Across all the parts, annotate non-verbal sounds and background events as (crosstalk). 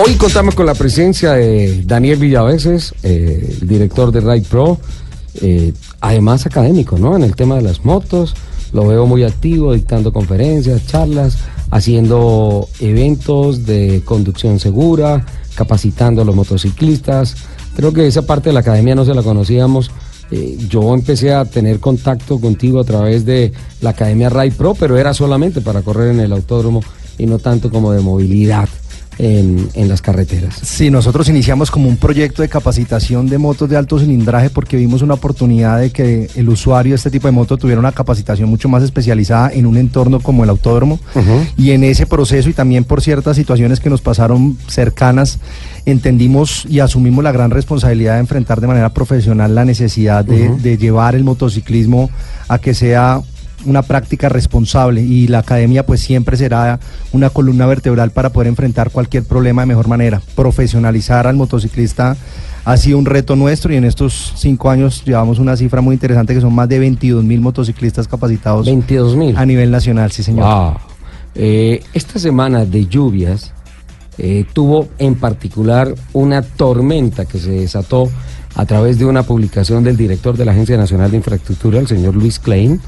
Hoy contamos con la presencia de Daniel Villaveses, eh, el director de Ride Pro, eh, además académico, ¿no? En el tema de las motos, lo veo muy activo, dictando conferencias, charlas, haciendo eventos de conducción segura, capacitando a los motociclistas. Creo que esa parte de la academia no se la conocíamos. Eh, yo empecé a tener contacto contigo a través de la Academia Ride Pro, pero era solamente para correr en el autódromo y no tanto como de movilidad en, las carreteras. Sí, nosotros iniciamos como un proyecto de capacitación de motos de alto cilindraje porque vimos una oportunidad de que el usuario de este tipo de moto tuviera una capacitación mucho más especializada en un entorno como el autódromo. Y en ese proceso y también por ciertas situaciones que nos pasaron cercanas, entendimos y asumimos la gran responsabilidad de enfrentar de manera profesional la necesidad de llevar el motociclismo a que sea una práctica responsable y la academia pues siempre será una columna vertebral para poder enfrentar cualquier problema de mejor manera. Profesionalizar al motociclista ha sido un reto nuestro y en estos cinco años llevamos una cifra muy interesante que son más de 22 mil motociclistas capacitados. 22 mil. A nivel nacional, sí señor. Eh, esta semana de lluvias eh, tuvo en particular una tormenta que se desató a través de una publicación del director de la Agencia Nacional de Infraestructura, el señor Luis Klein,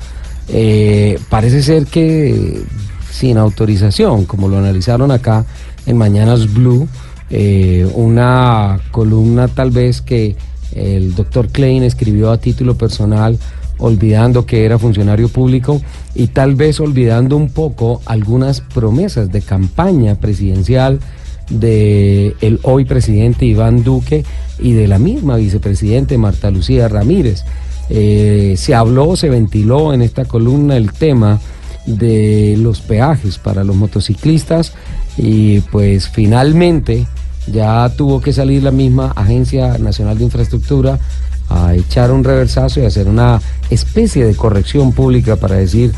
eh, parece ser que sin autorización, como lo analizaron acá en Mañanas Blue, eh, una columna tal vez que el doctor Klein escribió a título personal, olvidando que era funcionario público y tal vez olvidando un poco algunas promesas de campaña presidencial de el hoy presidente Iván Duque y de la misma vicepresidente Marta Lucía Ramírez. Eh, se habló, se ventiló en esta columna el tema de los peajes para los motociclistas y pues finalmente ya tuvo que salir la misma Agencia Nacional de Infraestructura a echar un reversazo y hacer una especie de corrección pública para decir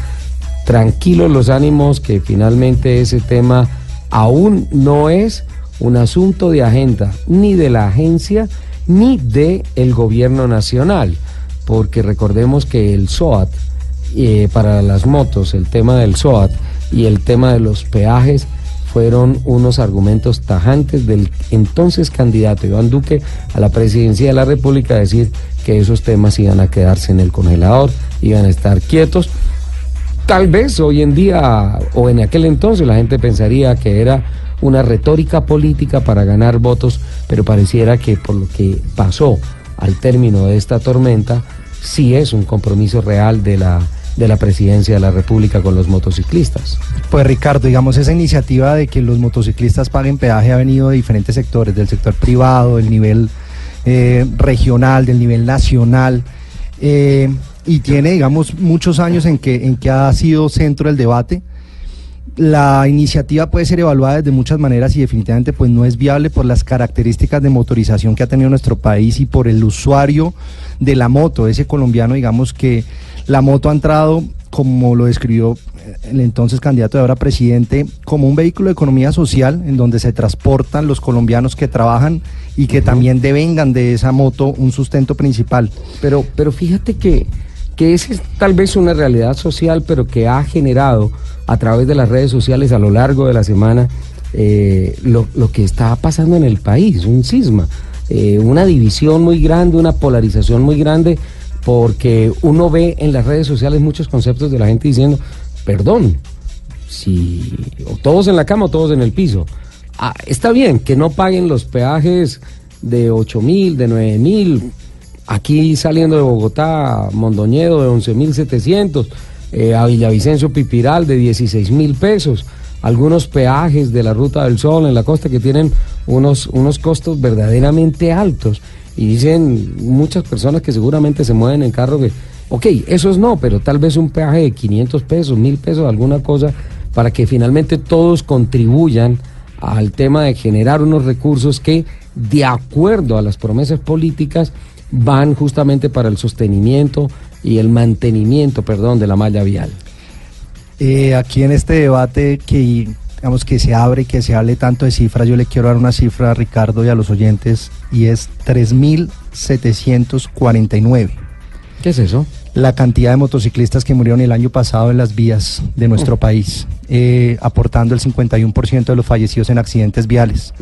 tranquilos los ánimos que finalmente ese tema aún no es un asunto de agenda ni de la agencia ni de el gobierno nacional porque recordemos que el SOAT, eh, para las motos, el tema del SOAT y el tema de los peajes fueron unos argumentos tajantes del entonces candidato Iván Duque a la presidencia de la República, decir que esos temas iban a quedarse en el congelador, iban a estar quietos. Tal vez hoy en día o en aquel entonces la gente pensaría que era una retórica política para ganar votos, pero pareciera que por lo que pasó al término de esta tormenta, sí es un compromiso real de la, de la presidencia de la República con los motociclistas. Pues Ricardo, digamos, esa iniciativa de que los motociclistas paguen peaje ha venido de diferentes sectores, del sector privado, del nivel eh, regional, del nivel nacional, eh, y tiene, digamos, muchos años en que, en que ha sido centro del debate la iniciativa puede ser evaluada desde muchas maneras y definitivamente pues no es viable por las características de motorización que ha tenido nuestro país y por el usuario de la moto, ese colombiano digamos que la moto ha entrado como lo describió el entonces candidato de ahora presidente, como un vehículo de economía social en donde se transportan los colombianos que trabajan y que también devengan de esa moto un sustento principal. Pero, pero fíjate que que esa es tal vez una realidad social, pero que ha generado a través de las redes sociales a lo largo de la semana eh, lo, que está pasando en el país, un cisma, eh, una división muy grande, una polarización muy grande, porque uno ve en las redes sociales muchos conceptos de la gente diciendo, perdón, si todos en la cama o todos en el piso. Ah, está bien que no paguen los peajes de 8 mil, de 9 mil, Aquí saliendo de Bogotá, Mondoñedo de 11.700, eh, a Villavicencio Pipiral de 16 mil pesos, algunos peajes de la Ruta del Sol en la costa que tienen unos, unos costos verdaderamente altos. Y dicen muchas personas que seguramente se mueven en carro que, ok, eso es no, pero tal vez un peaje de 500 pesos, 1000 pesos, alguna cosa, para que finalmente todos contribuyan al tema de generar unos recursos que, de acuerdo a las promesas políticas, van justamente para el sostenimiento y el mantenimiento, perdón, de la malla vial. Eh, aquí en este debate que digamos que se abre, que se hable tanto de cifras, yo le quiero dar una cifra a Ricardo y a los oyentes y es 3.749. ¿Qué es eso? La cantidad de motociclistas que murieron el año pasado en las vías de nuestro país. eh, aportando el 51% de los fallecidos en accidentes viales,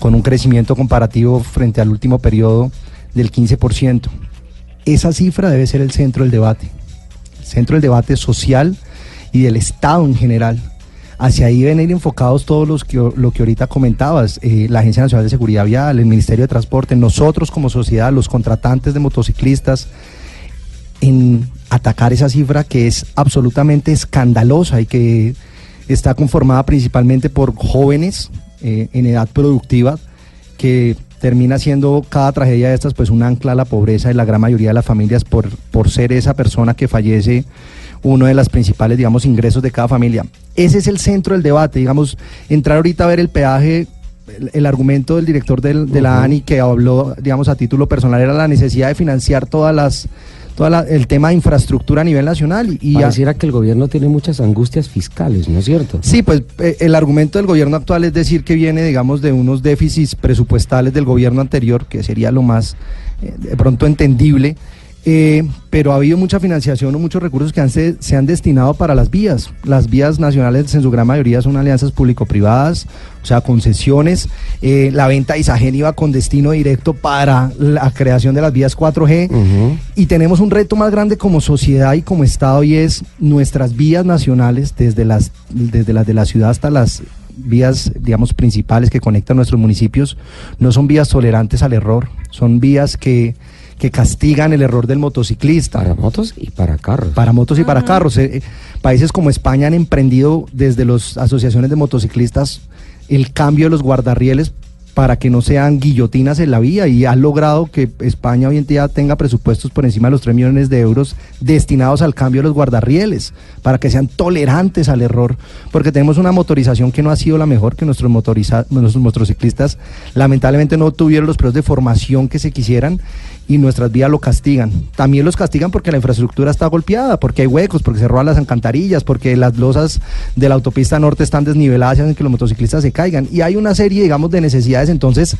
con un crecimiento comparativo frente al último periodo del 15%. Esa cifra debe ser el centro del debate, el centro del debate social y del Estado en general. Hacia ahí deben ir enfocados todos los que, lo que ahorita comentabas, eh, la Agencia Nacional de Seguridad Vial, el Ministerio de Transporte, nosotros como sociedad, los contratantes de motociclistas, en atacar esa cifra que es absolutamente escandalosa y que está conformada principalmente por jóvenes eh, en edad productiva que termina siendo cada tragedia de estas pues un ancla a la pobreza y la gran mayoría de las familias por, por ser esa persona que fallece uno de los principales, digamos, ingresos de cada familia. Ese es el centro del debate, digamos, entrar ahorita a ver el peaje, el, argumento del director de la ANI que habló, digamos, a título personal era la necesidad de financiar todas las todo el tema de infraestructura a nivel nacional. Y Pareciera que el gobierno tiene muchas angustias fiscales, ¿no es cierto? Sí, pues eh, el argumento del gobierno actual es decir que viene, digamos, de unos déficits presupuestales del gobierno anterior, que sería lo más eh, de pronto entendible. Eh, pero ha habido mucha financiación o muchos recursos que han se, han destinado para las vías. Las vías nacionales en su gran mayoría son alianzas público-privadas, o sea, concesiones. Eh, la venta de Isagen iba con destino directo para la creación de las vías 4G. Y tenemos un reto más grande como sociedad y como Estado y es nuestras vías nacionales, desde las, desde las de la ciudad hasta las vías, digamos, principales que conectan nuestros municipios, no son vías tolerantes al error, son vías que que castigan el error del motociclista. Para motos y para carros. Para motos y para carros. Eh, eh, países como España han emprendido desde las asociaciones de motociclistas el cambio de los guardarrieles para que no sean guillotinas en la vía y ha logrado que España hoy en día tenga presupuestos por encima de los 3 millones de euros destinados al cambio de los guardarrieles, para que sean tolerantes al error, porque tenemos una motorización que no ha sido la mejor, que nuestros, nuestros motociclistas lamentablemente no tuvieron los periodos de formación que se quisieran y nuestras vías lo castigan. También los castigan porque la infraestructura está golpeada, porque hay huecos, porque se roban las alcantarillas, porque las losas de la autopista norte están desniveladas y hacen que los motociclistas se caigan. Y hay una serie, digamos, de necesidades. Entonces,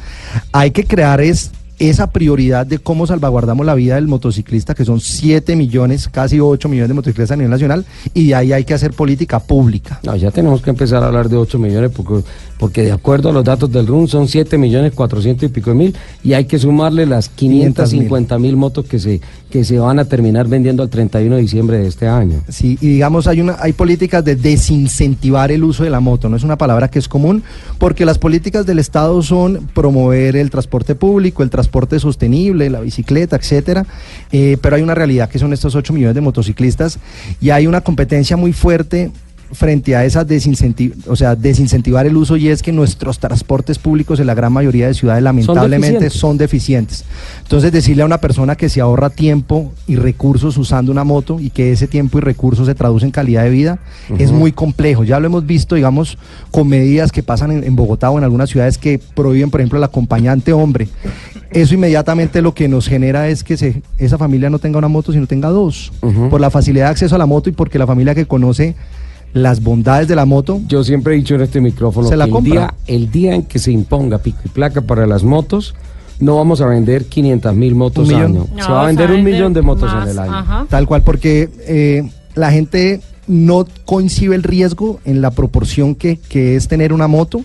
hay que crear es esa prioridad de cómo salvaguardamos la vida del motociclista, que son 7 millones, casi 8 millones de motociclistas a nivel nacional, y de ahí hay que hacer política pública. No, ya tenemos que empezar a hablar de 8 millones, porque, porque de acuerdo a los datos del RUN son 7 millones 400 y pico de mil, y hay que sumarle las 550 mil motos que se, que se van a terminar vendiendo al 31 de diciembre de este año. Sí, y digamos, hay, una, hay políticas de desincentivar el uso de la moto, no es una palabra que es común, porque las políticas del Estado son promover el transporte público, el transporte transporte sostenible, la bicicleta, etcétera. Eh, pero hay una realidad que son estos 8 millones de motociclistas y hay una competencia muy fuerte frente a esa desincentiv o sea, desincentivar el uso y es que nuestros transportes públicos en la gran mayoría de ciudades lamentablemente son deficientes. Entonces decirle a una persona que se ahorra tiempo y recursos usando una moto y que ese tiempo y recursos se traduce en calidad de vida es muy complejo. Ya lo hemos visto, digamos, con medidas que pasan en, Bogotá o en algunas ciudades que prohíben, por ejemplo, el acompañante hombre. Eso inmediatamente lo que nos genera es que se, esa familia no tenga una moto, sino tenga dos, por la facilidad de acceso a la moto y porque la familia que conoce las bondades de la moto. Yo siempre he dicho en este micrófono que el, día, el día en que se imponga pico y placa para las motos, no vamos a vender 500 mil motos al año. se va a vender un millón de motos en el año. Tal cual, porque eh, la gente no coincide el riesgo en la proporción que, es tener una moto,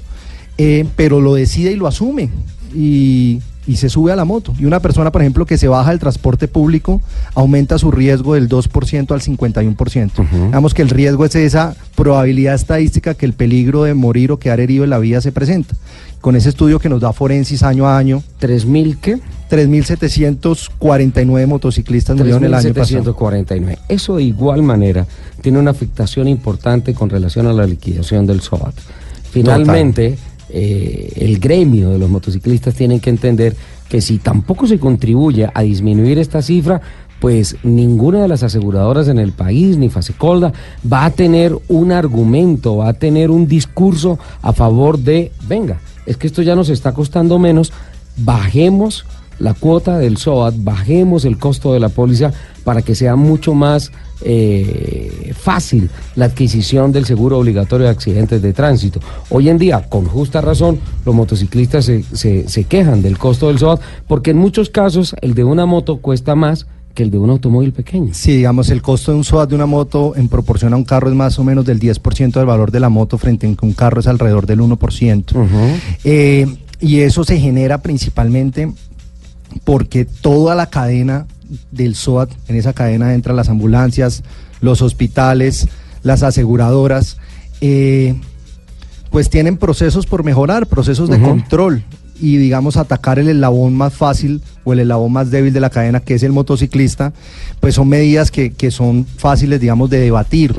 eh, pero lo decide y lo asume. Y y se sube a la moto. Y una persona, por ejemplo, que se baja del transporte público, aumenta su riesgo del 2% al 51%. Digamos que el riesgo es esa probabilidad estadística que el peligro de morir o quedar herido en la vía se presenta. Con ese estudio que nos da Forensis año a año. ¿3.000 qué? 3.749 motociclistas murieron el año pasado. Eso de igual manera tiene una afectación importante con relación a la liquidación del SOAT. Finalmente... Eh, el gremio de los motociclistas tienen que entender que si tampoco se contribuye a disminuir esta cifra, pues ninguna de las aseguradoras en el país, ni Fasecolda, va a tener un argumento, va a tener un discurso a favor de, venga, es que esto ya nos está costando menos, bajemos la cuota del SOAT, bajemos el costo de la póliza para que sea mucho más eh, fácil la adquisición del seguro obligatorio de accidentes de tránsito. Hoy en día, con justa razón, los motociclistas se, se, quejan del costo del SOAT porque en muchos casos el de una moto cuesta más que el de un automóvil pequeño. Sí, digamos, el costo de un SOAT de una moto en proporción a un carro es más o menos del 10% del valor de la moto frente a que un carro es alrededor del 1%. Eh, y eso se genera principalmente porque toda la cadena del SOAT, en esa cadena entran las ambulancias, los hospitales, las aseguradoras, eh, pues tienen procesos por mejorar, procesos de control y digamos atacar el eslabón más fácil o el eslabón más débil de la cadena que es el motociclista, pues son medidas que, que son fáciles digamos de debatir,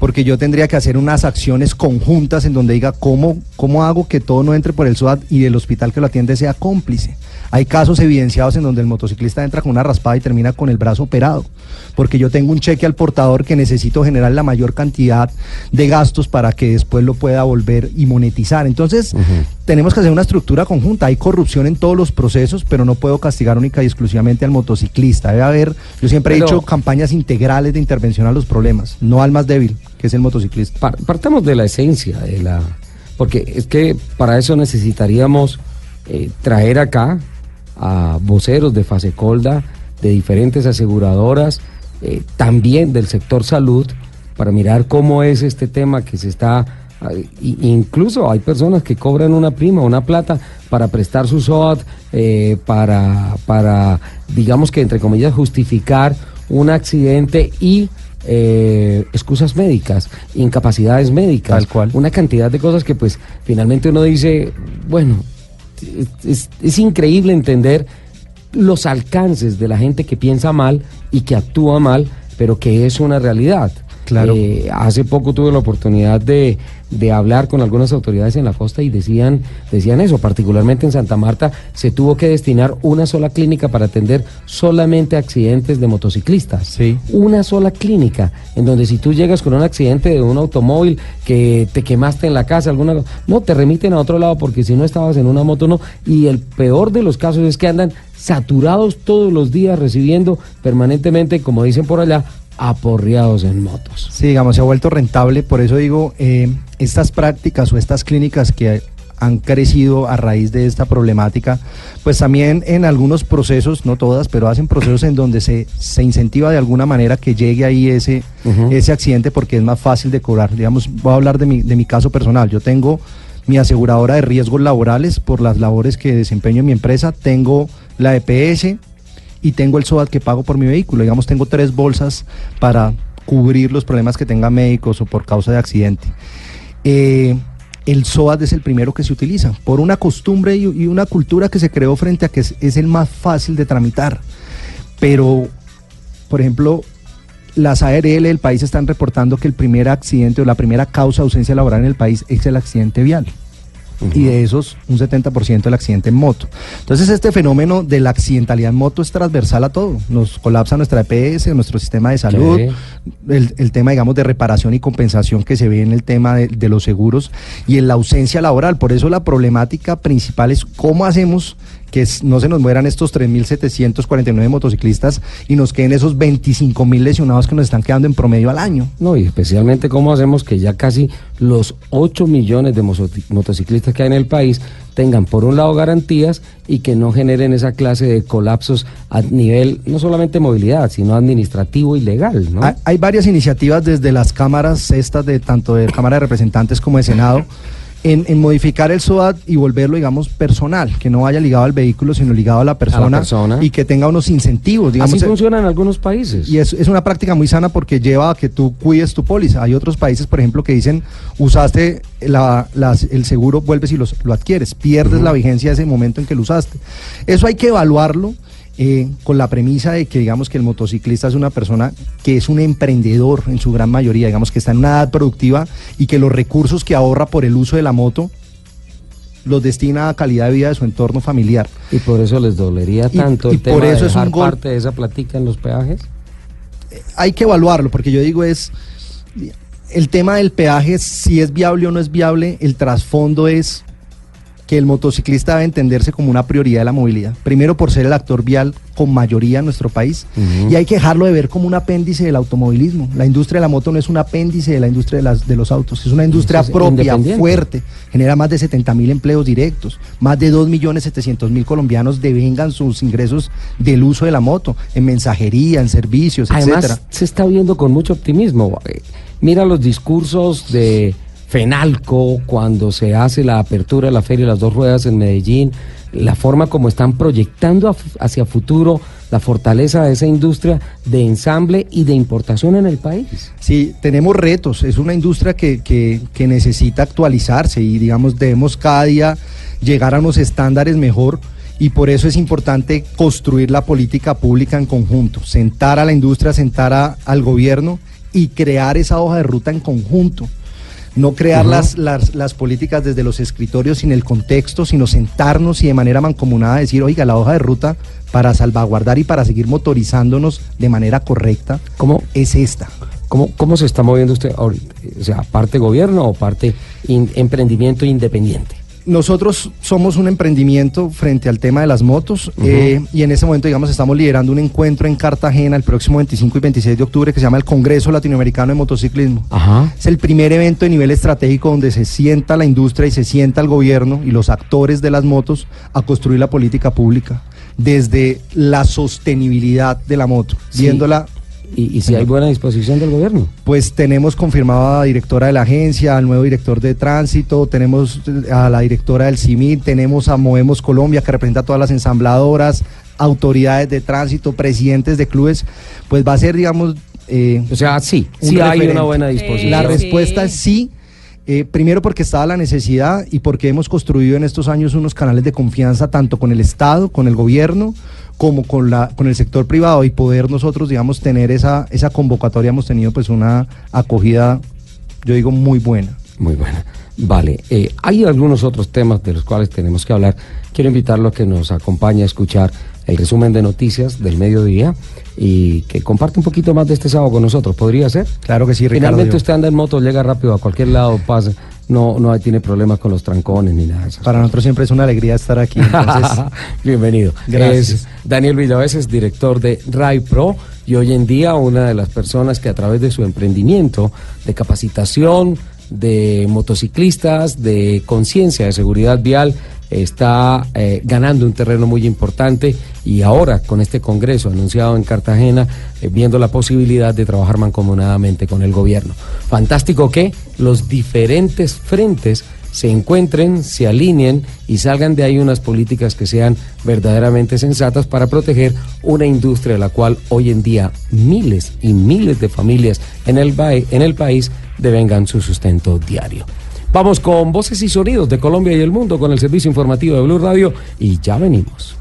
porque yo tendría que hacer unas acciones conjuntas en donde diga cómo, cómo hago que todo no entre por el SWAT y el hospital que lo atiende sea cómplice. Hay casos evidenciados en donde el motociclista entra con una raspada y termina con el brazo operado, porque yo tengo un cheque al portador que necesito generar la mayor cantidad de gastos para que después lo pueda volver y monetizar. Entonces, tenemos que hacer una estructura conjunta. Hay corrupción en todos los procesos, pero no puedo castigar única y exclusivamente al motociclista. Debe haber, yo siempre he dicho, campañas integrales de intervención a los problemas, no al más débil, que es el motociclista. partamos de la esencia de la... Porque es que para eso necesitaríamos eh, traer acá a voceros de Fasecolda, de diferentes aseguradoras, eh, también del sector salud, para mirar cómo es este tema que se está... incluso hay personas que cobran una prima, una plata para prestar su SOAT, eh, para, para, digamos que entre comillas, justificar un accidente y eh, excusas médicas, incapacidades médicas, Tal cual. una cantidad de cosas que pues finalmente uno dice, bueno, es, increíble entender los alcances de la gente que piensa mal y que actúa mal, pero que es una realidad. Claro. Eh, hace poco tuve la oportunidad de, de, hablar con algunas autoridades en la costa y decían, decían eso, particularmente en Santa Marta se tuvo que destinar una sola clínica para atender solamente accidentes de motociclistas. Sí. Una sola clínica, en donde si tú llegas con un accidente de un automóvil que te quemaste en la casa, alguna no, te remiten a otro lado porque si no estabas en una moto no. Y el peor de los casos es que andan saturados todos los días recibiendo permanentemente, como dicen por allá, aporreados en motos. Sí, digamos, se ha vuelto rentable, por eso digo, eh, estas prácticas o estas clínicas que han crecido a raíz de esta problemática, pues también en algunos procesos, no todas, pero hacen procesos en donde se, se incentiva de alguna manera que llegue ahí ese, ese accidente porque es más fácil de cobrar. Digamos, voy a hablar de mi, de mi caso personal. Yo tengo mi aseguradora de riesgos laborales por las labores que desempeño en mi empresa, tengo la EPS, y tengo el SOAT que pago por mi vehículo. Digamos, tengo tres bolsas para cubrir los problemas que tenga médicos o por causa de accidente. Eh, el SOAT es el primero que se utiliza por una costumbre y, una cultura que se creó frente a que es, el más fácil de tramitar. Pero, por ejemplo, las ARL del país están reportando que el primer accidente o la primera causa de ausencia laboral en el país es el accidente vial y de esos un 70% del accidente en moto. Entonces este fenómeno de la accidentalidad en moto es transversal a todo. Nos colapsa nuestra EPS, nuestro sistema de salud, el, tema, digamos, de reparación y compensación que se ve en el tema de, los seguros y en la ausencia laboral. Por eso la problemática principal es cómo hacemos que no se nos mueran estos 3.749 motociclistas y nos queden esos 25.000 lesionados que nos están quedando en promedio al año. No, y especialmente cómo hacemos que ya casi los 8 millones de motociclistas que hay en el país tengan por un lado garantías y que no generen esa clase de colapsos a nivel no solamente movilidad, sino administrativo y legal. ¿no? Hay, varias iniciativas desde las cámaras estas de tanto de Cámara de Representantes como de Senado en, modificar el SOAT y volverlo, digamos, personal, que no vaya ligado al vehículo, sino ligado a la persona, y que tenga unos incentivos. Digamos, Así funciona en algunos países. Y es, es, una práctica muy sana porque lleva a que tú cuides tu póliza. Hay otros países, por ejemplo, que dicen, usaste la, el seguro, vuelves y los, lo adquieres, pierdes la vigencia de ese momento en que lo usaste. Eso hay que evaluarlo eh, con la premisa de que digamos que el motociclista es una persona que es un emprendedor en su gran mayoría, digamos que está en una edad productiva y que los recursos que ahorra por el uso de la moto los destina a calidad de vida de su entorno familiar. Y por eso les dolería tanto el tema por eso de dejar es un parte de esa platica en los peajes. Eh, hay que evaluarlo, porque yo digo es el tema del peaje, si es viable o no es viable, el trasfondo es que el motociclista debe entenderse como una prioridad de la movilidad. Primero por ser el actor vial con mayoría en nuestro país y hay que dejarlo de ver como un apéndice del automovilismo. La industria de la moto no es un apéndice de la industria de, las, de los autos, es una industria propia, fuerte, genera más de 70 mil empleos directos, más de 2.700.000 colombianos devengan sus ingresos del uso de la moto, en mensajería, en servicios, Además, se está viendo con mucho optimismo. Mira los discursos de FENALCO, cuando se hace la apertura de la Feria de las Dos Ruedas en Medellín, la forma como están proyectando hacia futuro la fortaleza de esa industria de ensamble y de importación en el país. Sí, tenemos retos, es una industria que, que, que necesita actualizarse y digamos debemos cada día llegar a unos estándares mejor y por eso es importante construir la política pública en conjunto, sentar a la industria, sentar al gobierno y crear esa hoja de ruta en conjunto no crear las, las, políticas desde los escritorios sin el contexto, sino sentarnos y de manera mancomunada decir, oiga, la hoja de ruta para salvaguardar y para seguir motorizándonos de manera correcta, ¿cómo es esta? ¿Cómo, ¿Cómo se está moviendo usted ahorita? O sea, parte gobierno o parte emprendimiento independiente? Nosotros somos un emprendimiento frente al tema de las motos eh, y en ese momento, digamos, estamos liderando un encuentro en Cartagena el próximo 25 y 26 de octubre que se llama el Congreso Latinoamericano de Motociclismo. Es el primer evento de nivel estratégico donde se sienta la industria y se sienta el gobierno y los actores de las motos a construir la política pública desde la sostenibilidad de la moto, viéndola ¿Y, si hay buena disposición del gobierno? Pues tenemos confirmada a la directora de la agencia, al nuevo director de tránsito, tenemos a la directora del CIMI, tenemos a Movemos Colombia, que representa a todas las ensambladoras, autoridades de tránsito, presidentes de clubes, pues va a ser, digamos... Eh, o sea, sí, sí hay una buena disposición. La respuesta es sí. Eh, primero porque estaba la necesidad y porque hemos construido en estos años unos canales de confianza tanto con el Estado, con el gobierno, como con, la, con el sector privado y poder nosotros, digamos, tener esa, esa convocatoria, hemos tenido pues una acogida, yo digo, muy buena. Muy buena. Vale, eh, hay algunos otros temas de los cuales tenemos que hablar. Quiero invitarlo a que nos acompañe a escuchar el resumen de noticias del mediodía y que comparte un poquito más de este sábado con nosotros. ¿Podría ser? Claro que sí, Ricardo. Finalmente usted anda en moto, llega rápido a cualquier lado, pasa, no, no tiene problemas con los trancones ni nada de eso. Para nosotros siempre es una alegría estar aquí. (laughs) Bienvenido. Gracias. Daniel Villaveses, director de RAI Pro y hoy en día una de las personas que a través de su emprendimiento de capacitación, de motociclistas, de conciencia de seguridad vial, está eh, ganando un terreno muy importante y ahora con este Congreso anunciado en Cartagena, eh, viendo la posibilidad de trabajar mancomunadamente con el gobierno. Fantástico que los diferentes frentes se encuentren, se alineen y salgan de ahí unas políticas que sean verdaderamente sensatas para proteger una industria de la cual hoy en día miles y miles de familias en el, en el país devengan su sustento diario. Vamos con voces y sonidos de Colombia y el mundo con el servicio informativo de Blue Radio y ya venimos.